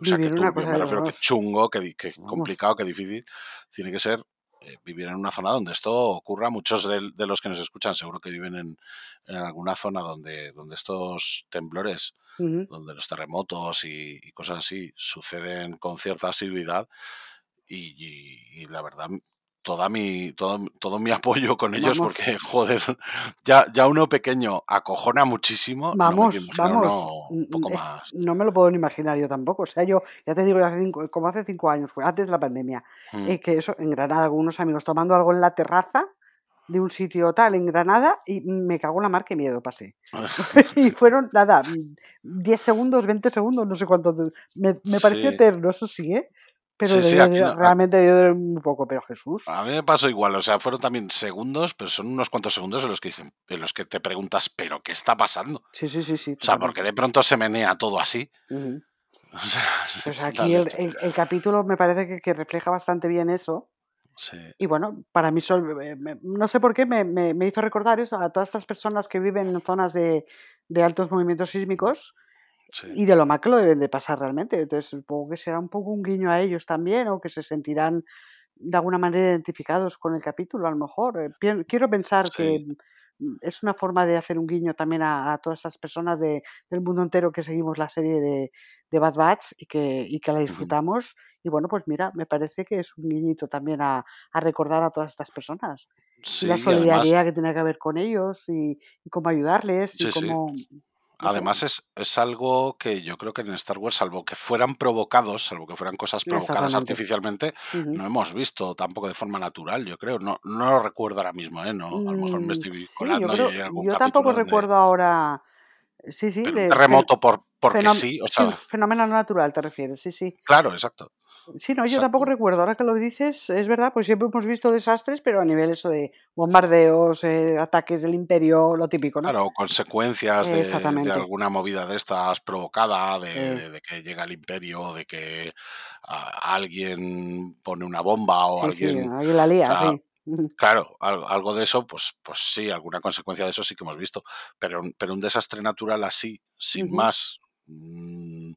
O sea, que
una cosa
me refiero que chungo, que, complicado, que difícil. Tiene que ser eh, vivir en una zona donde esto ocurra. Muchos de, de los que nos escuchan seguro que viven en, en alguna zona donde, donde estos temblores, donde los terremotos y, y cosas así suceden con cierta asiduidad. Y, y- y la verdad, toda mi, todo, todo mi apoyo con ellos,
Vamos.
porque, joder, ya, ya uno pequeño acojona muchísimo. no
Vamos,
imaginar
vamos.
uno un poco más.
No me lo puedo ni imaginar yo tampoco. O sea, yo ya te digo, hace cinco- como hace cinco años, fue antes de la pandemia,
Mm.
eh, que eso, en Granada, algunos amigos tomando algo en la terraza de un sitio tal en Granada y me cagó la mar, qué miedo pasé. y fueron, nada, mm, 10 segundos, 20 segundos, no sé cuánto. Me, me pareció
Sí.
eterno, eso sí, ¿eh? Pero
Sí, sí, aquí
realmente debió de muy poco, pero Jesús.
A mí me pasó igual, o sea, fueron también segundos, pero son unos cuantos segundos en los que dicen, en los que te preguntas, ¿pero qué está pasando?
Sí, sí, sí, sí.
O sea, porque de pronto se menea todo así.
Ujú.
O sea,
Pues aquí el,
leche.
el- el capítulo me parece que, que refleja bastante bien eso.
Sí,
Y bueno, para mí, eh, me- no sé por qué, me, me- me hizo recordar eso a todas estas personas que viven en zonas de, de altos movimientos sísmicos
sí.
y de lo mal que lo deben de pasar realmente. Entonces, supongo que será un poco un guiño a ellos también o que se sentirán de alguna manera identificados con el capítulo, a lo mejor. Eh, Quiero pensar que
Sí.
mm, es una forma de hacer un guiño también a, a todas esas personas de- del mundo entero que seguimos la serie de, de Bad Batch y que, y que la disfrutamos. Y bueno, pues mira, me parece que es un guiñito también a, a recordar a todas estas personas. Y
Sí,
la
y además,
solidaridad que tiene que haber con ellos y, y cómo ayudarles y
sí,
cómo...
Además es, es algo que yo creo que en Star Wars, salvo que fueran provocados, salvo que fueran cosas provocadas artificialmente, no hemos visto tampoco de forma natural, yo creo. No, no lo recuerdo ahora mismo, ¿eh? No, a lo mejor me
Mm,
estoy
sí, yo
colando y
creo,
hay algún
yo tampoco
donde...
recuerdo ahora, sí, sí,
un terremoto por, porque sí, o sea,
fenómeno natural te refieres, sí, sí.
claro, exacto.
Sí, no, yo tampoco recuerdo, ahora que lo dices, es verdad, pues siempre hemos visto desastres, pero a nivel eso de bombardeos, eh, ataques del imperio, lo típico, ¿no?
Claro, consecuencias de, alguna movida de estas provocada, de, que llega el imperio, de que a- alguien pone una bomba o
sí, sí,
alguien...
la
O
lía,
sea,
sí.
Claro, al- algo de eso, pues, pues sí, alguna consecuencia de eso sí que hemos visto. Pero, un- pero un desastre natural así, sin más, mm,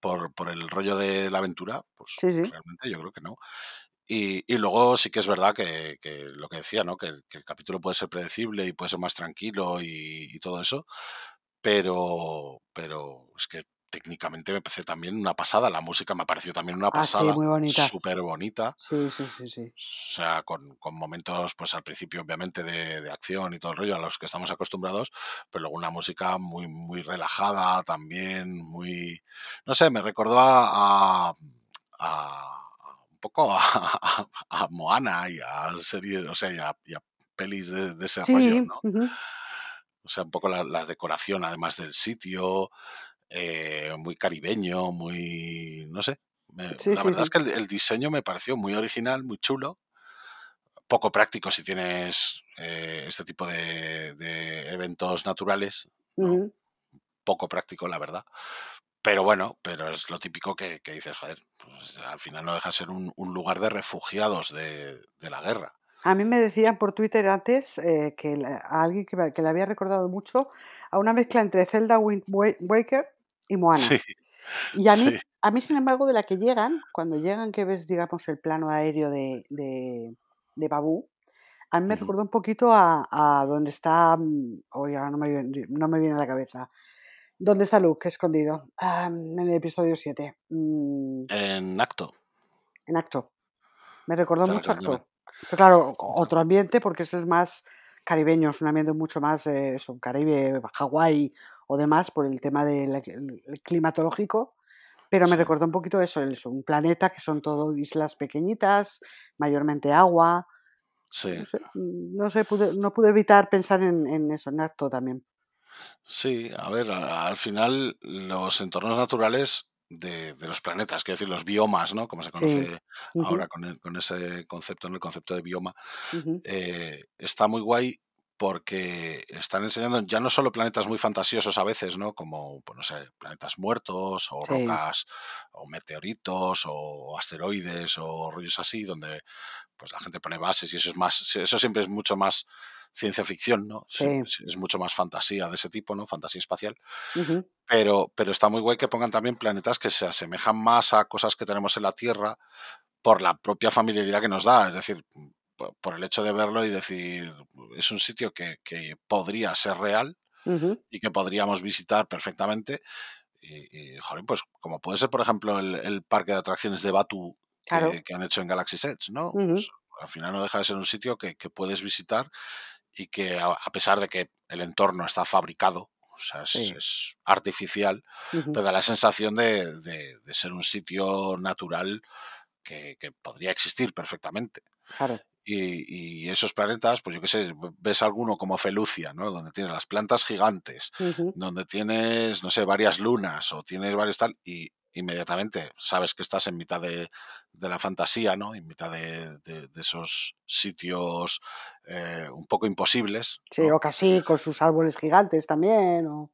por, por el rollo de la aventura, pues
Sí, sí.
realmente yo creo que no. Y, y luego sí que es verdad que, que lo que decía, ¿no? Que, el- que el capítulo puede ser predecible y puede ser más tranquilo y, y todo eso, pero, pero es que técnicamente me parece también una pasada. La música me ha parecido también una
Ah, sí,
pasada,
muy bonita.
súper bonita.
Sí, sí, sí, sí.
O sea, con, con momentos, pues al principio, obviamente, de, de acción y todo el rollo a los que estamos acostumbrados, pero luego una música muy, muy relajada también, muy. No sé, me recordó a. a- a- un poco a, a- Moana y a series, o sea, y a, y pelis de, de ese rollo,
Sí,
¿no?
ujú.
O sea, un poco la, la decoración, además del sitio, eh, muy caribeño, muy. No sé. me-
sí,
la
sí,
verdad es que el, el diseño me pareció muy original, muy chulo poco práctico si tienes eh, este tipo de, de eventos naturales. Poco práctico, la verdad. Pero bueno, pero es lo típico que, que dices, joder, pues al final no deja de ser un, un lugar de refugiados de, de la guerra.
A mí me decían por Twitter antes eh, que la- a alguien que, que le había recordado mucho a una mezcla entre Zelda Wind Wa- Waker y Moana.
Sí,
Y a mí,
sí.
a mí, sin embargo, de la que llegan, cuando llegan que ves, digamos, el plano aéreo de, de, de Babú, a mí me
Ujú.
recordó un poquito a, a donde está, mm, oye, ahora no me, viene, no me viene a la cabeza, ¿dónde está Luke escondido? Ah, en el episodio 7, mm,
En acto,
en Acto. Me recordó
te
mucho. Acto. Pero claro, otro ambiente porque ese es más caribeño, es un ambiente mucho más, eh, eso, Caribe, Hawái o demás por el tema del el- climatológico. Pero me
Sí,
recordó un poquito eso, el- un planeta que son todo islas pequeñitas, mayormente agua.
sí,
No sé, mm, no sé, pude- no pude evitar pensar en, en eso, en acto también.
sí. A ver, al final los entornos naturales de, de los planetas, quiero decir, los biomas, ¿no? Como se
Sí.
conoce ahora con, el- con ese concepto, en el concepto de bioma, eh, está muy guay porque están enseñando ya no solo planetas muy fantasiosos a veces, ¿no? Como, pues no sé, planetas muertos o
Sí.
rocas o meteoritos o asteroides o rollos así, donde pues la gente pone bases y eso es más, eso siempre es mucho más ciencia ficción, ¿no? Sí, Es mucho más fantasía de ese tipo, ¿no? Fantasía espacial. Pero, pero está muy guay que pongan también planetas que se asemejan más a cosas que tenemos en la Tierra por la propia familiaridad que nos da. Es decir, por el hecho de verlo y decir, es un sitio que, que podría ser real y que podríamos visitar perfectamente. Y, y, jolín, pues como puede ser, por ejemplo, el, el parque de atracciones de Batu que,
Claro.
que han hecho en Galaxy's Edge, ¿no? Pues, al final no deja de ser un sitio que, que puedes visitar y que a, a pesar de que el entorno está fabricado, o sea, es,
Sí.
es artificial,
Ujú.
pero da la sensación de, de- de ser un sitio natural que, que podría existir perfectamente.
Claro.
Y, y esos planetas, pues yo qué sé, ves alguno como Felucia, ¿no? Donde tienes las plantas gigantes, donde tienes, no sé, varias lunas o tienes varios tal, y inmediatamente sabes que estás en mitad de, de la fantasía, ¿no? En mitad de, de- de esos sitios eh, un poco imposibles.
Sí,
¿no?
o casi con sus árboles gigantes también. O...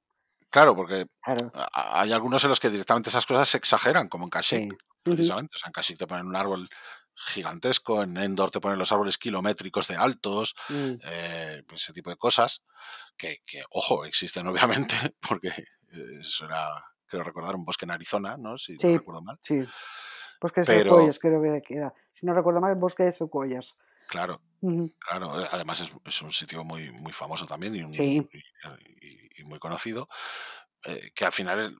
Claro, porque
Claro.
hay algunos en los que directamente esas cosas se exageran, como en Kashyyyk,
Sí.
Precisamente. O sea, en Kashyyyk te ponen un árbol gigantesco, en Endor te ponen los árboles kilométricos de altos,
Mm.
eh, pues ese tipo de cosas que, que, ojo, existen obviamente, porque eh, eso era, creo recordar, un bosque en Arizona, ¿no? Si
Sí.
no recuerdo mal.
Sí. Bosque de
Pero-
secuoyas, creo que era. Si no recuerdo mal, bosque de secuoyas.
Claro,
Ujú.
claro. eh, Además es, es un sitio muy, muy famoso también y, un-
Sí.
y- y- y muy conocido, eh, que al final el-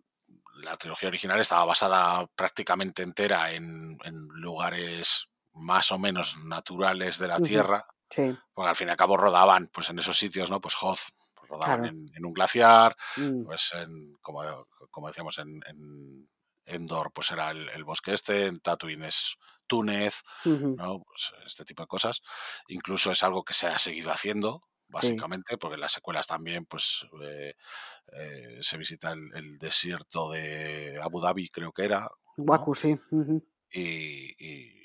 la trilogía original estaba basada prácticamente entera en, en lugares más o menos naturales de la. Tierra,
Sí.
porque al fin y al cabo rodaban pues en esos sitios, ¿no? Pues Hoth, pues rodaban
Claro.
en, en un glaciar,
Mm.
pues en, como, como decíamos, en, en Endor pues era el, el bosque este, en Tatooine es Túnez. ¿no? Pues este tipo de cosas. Incluso es algo que se ha seguido haciendo, básicamente, porque en las secuelas también pues eh, eh, se visita el, el desierto de Abu Dhabi, creo que era, ¿no?
Waku, sí. Ujú.
y, y-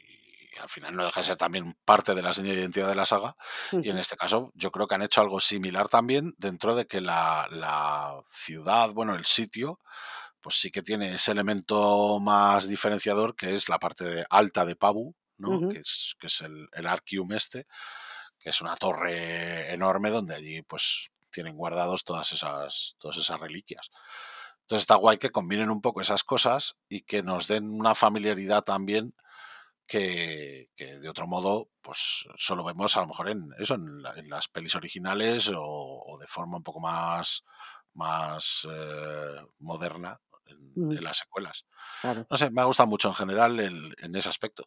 y al final no deja de ser también parte de la seña de identidad de la saga. Y en este caso yo creo que han hecho algo similar también dentro de que la, la ciudad, bueno, el sitio, pues sí que tiene ese elemento más diferenciador que es la parte alta de Pabu, ¿no?
Ujú.
que, es, que es el, el Arcium este, que es una torre enorme donde allí pues tienen guardados todas esas, todas esas reliquias. Entonces está guay que combinen un poco esas cosas y que nos den una familiaridad también que, que de otro modo pues solo vemos a lo mejor en eso en, la- en las pelis originales o, o de forma un poco más más eh, moderna en,
Ujú.
en las secuelas
Claro.
no sé me ha gustado mucho en general el- en ese aspecto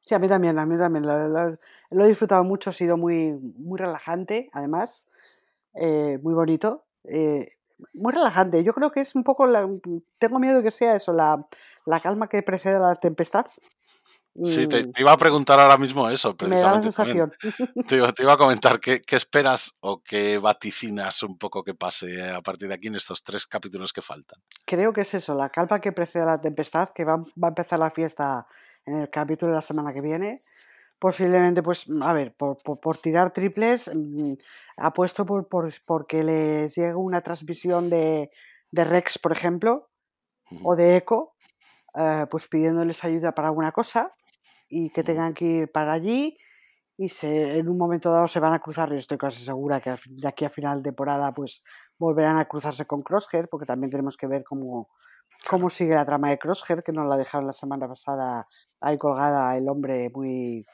Sí, a mí también, a mí también. la- la- lo he disfrutado mucho, ha sido muy, muy relajante, además, eh, muy bonito. eh, muy relajante. Yo creo que es un poco, la- tengo miedo de que sea eso, la, la calma que precede a la tempestad.
sí te,
Mm,
te iba a preguntar ahora mismo eso
me da la
precisamente también.
sensación.
te, iba- te iba a comentar ¿qué, qué esperas o qué vaticinas un poco que pase a partir de aquí en estos tres capítulos que faltan
Creo que es eso, la calma que precede a la tempestad, que va, va a empezar la fiesta en el capítulo de la semana que viene. Posiblemente, pues, a ver, por, por- por tirar triples, mm, apuesto por, por, porque les llegue una transmisión de, de Rex, por ejemplo, o de Echo, eh, pues pidiéndoles ayuda para alguna cosa y que tengan que ir para allí y se, en un momento dado se van a cruzar, y estoy casi segura que de aquí a final de temporada pues volverán a cruzarse con Crosshair, porque también tenemos que ver cómo, cómo sigue la trama de Crosshair, que nos la dejaron la semana pasada ahí colgada el hombre muy,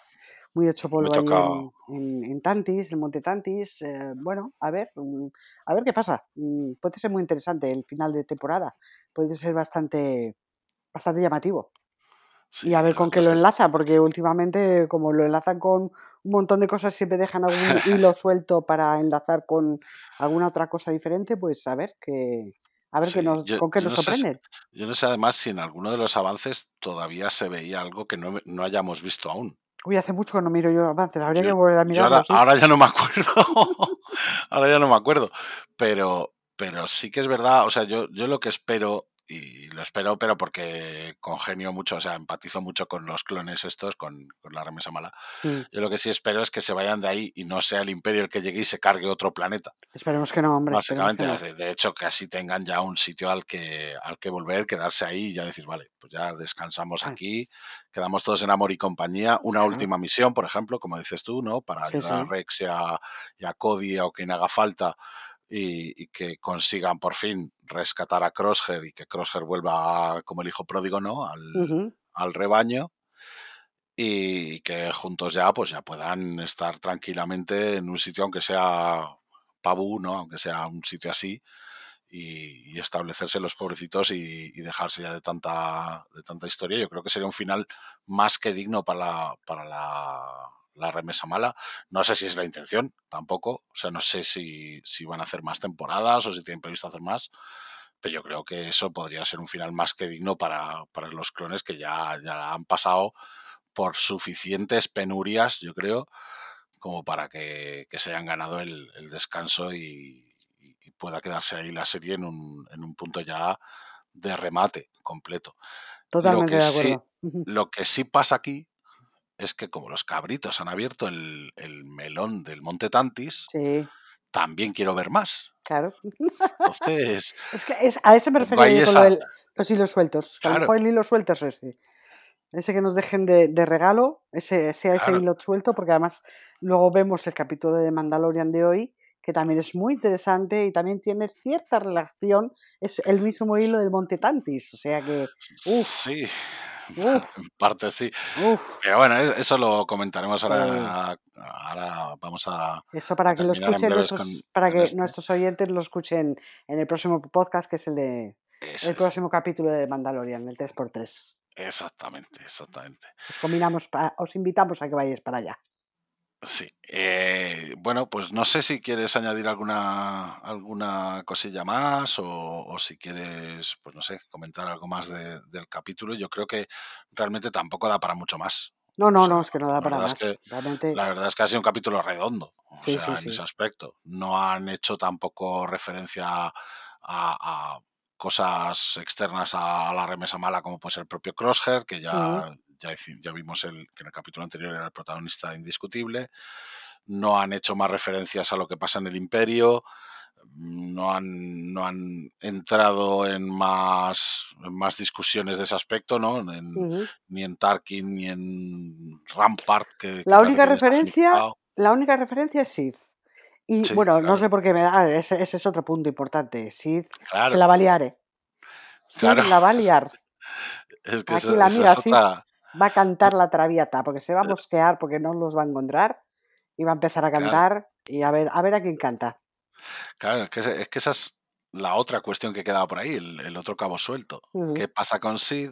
muy hecho polvo ahí en, en, en Tantis, en Monte Tantis. eh, bueno, a ver, mm, a ver qué pasa. Mm, Puede ser muy interesante el final de temporada, puede ser bastante, bastante llamativo.
sí
Y a ver con qué lo enlazan, porque últimamente, como lo enlazan con un montón de cosas, siempre dejan algún hilo suelto para enlazar con alguna otra cosa diferente, pues a ver qué, a ver qué nos,
yo,
con qué nos
no sé
sorprenden.
yo no sé además si en alguno de los avances todavía se veía algo que no, no hayamos visto aún.
Uy, hace mucho que no miro yo avances, habría
Yo,
que volver a
yo
mirarlo,
ahora,
sí.
ahora ya no me acuerdo. ahora ya no me acuerdo. Pero, pero sí que es verdad. O sea, yo, yo lo que espero y lo espero, pero porque congenio mucho, o sea, empatizo mucho con los clones estos, con, con la remesa mala.
Mm.
Yo lo que sí espero es que se vayan de ahí y no sea el imperio el que llegue y se cargue otro planeta.
Esperemos que no, hombre.
Básicamente,
no.
de- hecho, que así tengan ya un sitio al que, al que volver, quedarse ahí y ya decir, vale, pues ya descansamos aquí, quedamos todos en amor y compañía. Una
Claro.
última misión, por ejemplo, como dices tú, ¿no? Para
Sí,
ayudar a. Rex y a, y a Cody o quien haga falta y, y que consigan por fin rescatar a Crosshair y que Crosshair vuelva como el hijo pródigo, ¿no? Al, al rebaño y que juntos ya pues ya puedan estar tranquilamente en un sitio aunque sea Pabú, ¿no? Aunque sea un sitio así y, y establecerse los pobrecitos y, y dejarse ya de tanta de tanta historia. Yo creo que sería un final más que digno para la, para la, la remesa mala. No sé si es la intención, tampoco. O sea, no sé si, si van a hacer más temporadas o si tienen previsto hacer más. Pero yo creo que eso podría ser un final más que digno para, para los clones que ya, ya han pasado por suficientes penurias, yo creo, como para que, que se hayan ganado el, el descanso y, pueda quedarse ahí la serie en un, en un punto ya de remate completo.
Totalmente
que
de
sí-
acuerdo.
Lo que sí pasa aquí es que como los cabritos han abierto el, el melón del Monte Tantis,
Sí,
también quiero ver más.
claro.
Entonces,
Es que es, a ese me refería yo con lo del- los hilos sueltos. que A lo
Claro.
mejor el hilo suelto es ese. Ese que nos dejen de, de regalo, ese sea ese
Claro.
hilo suelto, porque además luego vemos el capítulo de Mandalorian de hoy, que también es muy interesante y también tiene cierta relación, es el mismo hilo del Monte Tantis, o sea que, Uf.
sí,
Uf.
en parte sí. Pero bueno, eso lo comentaremos ahora. Ahora vamos a.
eso para
a
que lo escuchen nuestros,
con-
para que
este.
nuestros oyentes lo escuchen en el próximo podcast, que es el de
Eso
el próximo capítulo de Mandalorian, el 3x3.
Exactamente, exactamente.
Os combinamos, pa- os invitamos a que vayáis para allá.
Sí. eh, bueno, pues no sé si quieres añadir alguna, alguna cosilla más o, o si quieres, pues no sé, comentar algo más de- del capítulo. Yo creo que realmente tampoco da para mucho más.
No, no,
O sea,
no, es que no da para más.
es que-
Realmente,
La verdad es que ha sido un capítulo redondo, o sea,
sí,
en
sí.
ese aspecto. No han hecho tampoco referencia a, a cosas externas a, la remesa mala, como puede ser el propio Crosshair, que ya, ya, ya vimos el, que en el capítulo anterior era el protagonista indiscutible. No han hecho más referencias a lo que pasa en el Imperio. No han, no han entrado en más, en más discusiones de ese aspecto, ¿no? En- ni en Tarkin ni en Rampart. Que,
La única referencia- la única referencia es Sid. Y
Sí,
bueno, no sé por qué me da, ese, ese es otro punto importante. Sid
Claro,
se la va a liar. eh.
Claro.
la va a liar.
es que
aquí
esa,
la
esa
amiga
es
sí.
otra.
Va a cantar la traviata porque se va a mosquear porque no los va a encontrar y va a empezar a
Claro.
cantar y a ver, a ver a quién canta.
Claro, es que, es que esa es la otra cuestión que quedaba por ahí, el, el otro cabo suelto. ¿Qué pasa con Sid?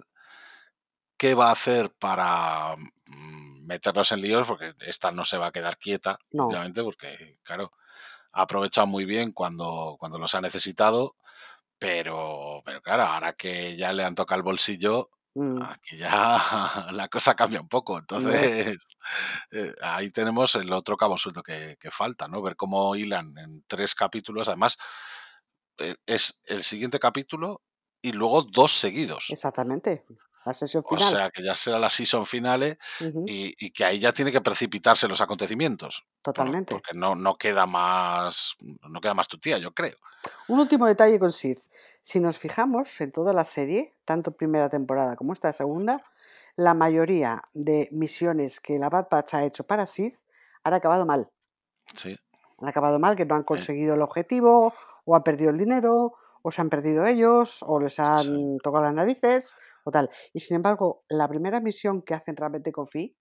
¿Qué va a hacer para mm, meternos en líos? Porque esta no se va a quedar quieta,
No.
obviamente, porque, claro, ha aprovechado muy bien cuando, cuando los ha necesitado, pero, pero claro, ahora que ya le han tocado el bolsillo,
Mm.
aquí ya la cosa cambia un poco. Entonces, eh, ahí tenemos el otro cabo suelto que, que falta, ¿no? Ver cómo hilan en tres capítulos. Además, eh, es el siguiente capítulo y luego dos seguidos.
Exactamente. La sesión
O
final.
sea, que ya será la season finale y, y que ahí ya tiene que precipitarse los acontecimientos. por-
Totalmente.
Porque no, no queda más no queda más tu tía, yo creo.
Un último detalle con Sid. Si nos fijamos en toda la serie, tanto primera temporada como esta segunda, la mayoría de misiones que la Bad Batch ha hecho para Sid han acabado mal.
Sí,
Han acabado mal, que no han conseguido el objetivo, o han perdido el dinero, o se han perdido ellos, o les han tocado las narices, o tal. Y sin embargo, la primera misión que hacen realmente con Fi,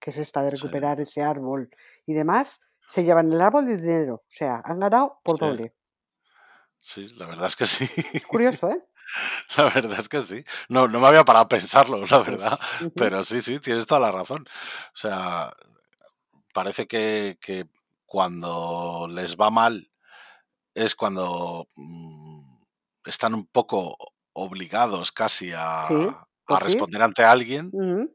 que es esta de
Sí.
recuperar ese árbol y demás, se llevan el árbol de dinero. O sea, han ganado por
Sí.
doble.
Sí, la verdad es que sí.
Es curioso, ¿eh?
La verdad es que sí. No, no me había parado a pensarlo, la verdad.
Pues.
Pero sí, sí, tienes toda la razón. O sea, parece que, que cuando les va mal es cuando mm, están un poco obligados casi a,
Sí,
a
pues sí.
responder ante alguien
Ujú.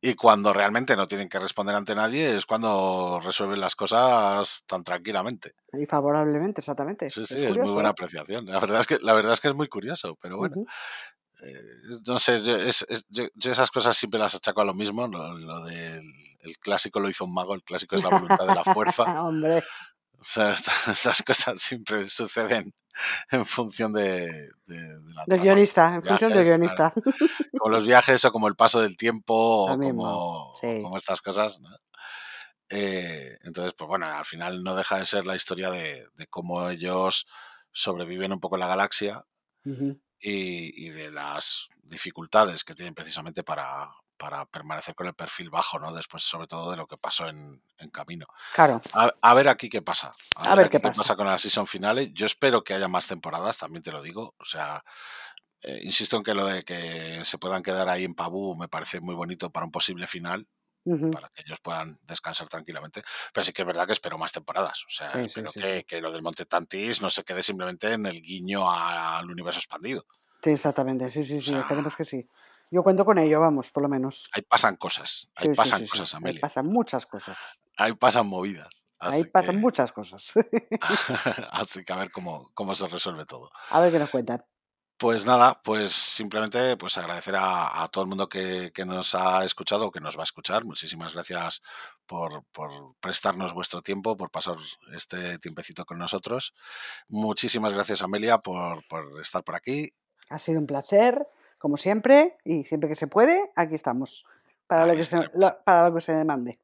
Y cuando realmente no tienen que responder ante nadie es cuando resuelven las cosas tan tranquilamente.
Y favorablemente, exactamente.
Sí, sí, es, muy buena
¿eh?
apreciación. La verdad es que, la verdad es que es muy curioso, pero bueno. Eh, no sé, yo, es- es- yo- yo esas cosas siempre las achaco a lo mismo. Lo, lo del el clásico lo hizo un mago, el clásico es la voluntad de la fuerza.
Hombre,
O sea, esta- estas cosas siempre suceden en función de, de- de la
del guionista, en función del
Viajes, claro.
guionista.
como los viajes o como el paso del tiempo o
Lo
como,
sí.
como estas cosas. ¿no? Eh, entonces, pues bueno, al final no deja de ser la historia de, de cómo ellos sobreviven un poco en la galaxia y de las dificultades que tienen precisamente para, para permanecer con el perfil bajo, ¿no? Después, sobre todo, de lo que pasó en, en camino.
Claro,
A, a ver aquí qué pasa.
A ver
aquí
qué pasa.
con la season finales. Yo espero que haya más temporadas, también te lo digo. O sea, eh, insisto en que lo de que se puedan quedar ahí en Pabú me parece muy bonito para un posible final, para que ellos puedan descansar tranquilamente. Pero sí que es verdad que espero más temporadas. O sea,
Sí,
espero
sí,
que,
sí.
que lo del Monte Tantis no se quede simplemente en el guiño al universo expandido.
Sí, exactamente, sí, sí,
O
sí,
sea,
esperemos que sí. Yo cuento con ello, vamos, por lo menos.
ahí pasan cosas, ahí
Sí,
pasan
sí, sí.
cosas,
Ahí
Amelia.
pasan muchas cosas.
Ahí pasan movidas.
Ahí pasan
que,
muchas cosas.
así que a ver cómo, cómo se resuelve todo.
A ver qué nos cuentan.
Pues nada, pues simplemente pues agradecer a, a todo el mundo que, que nos ha escuchado o que nos va a escuchar. Muchísimas gracias por, por prestarnos vuestro tiempo, por pasar este tiempecito con nosotros. Muchísimas gracias, Amelia, por, por estar por aquí.
Ha sido un placer, como siempre, y siempre que se puede, aquí estamos. Para lo que se, lo- para lo que se demande.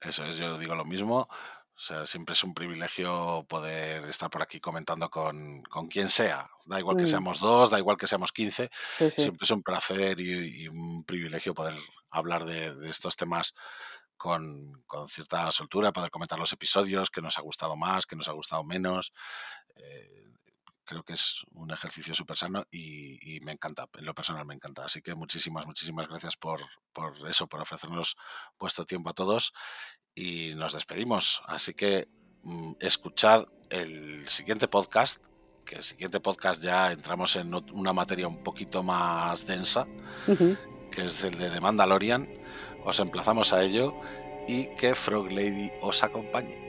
Eso es, yo digo lo mismo. O sea, siempre es un privilegio poder estar por aquí comentando con, con quien sea. Da igual que
Mm,
seamos dos, da igual que seamos quince.
sí, sí.
Siempre es un placer y, y un privilegio poder hablar de, de estos temas con, con cierta soltura, poder comentar los episodios, que nos ha gustado más, que nos ha gustado menos. Eh, creo que es un ejercicio súper sano y, y me encanta, en lo personal me encanta. Así que muchísimas, muchísimas gracias por, por eso, por ofrecernos vuestro tiempo a todos y nos despedimos. Así que mm, escuchad el siguiente podcast, que el siguiente podcast ya entramos en una materia un poquito más densa, que es el de The Mandalorian. Os emplazamos a ello y que Frog Lady os acompañe.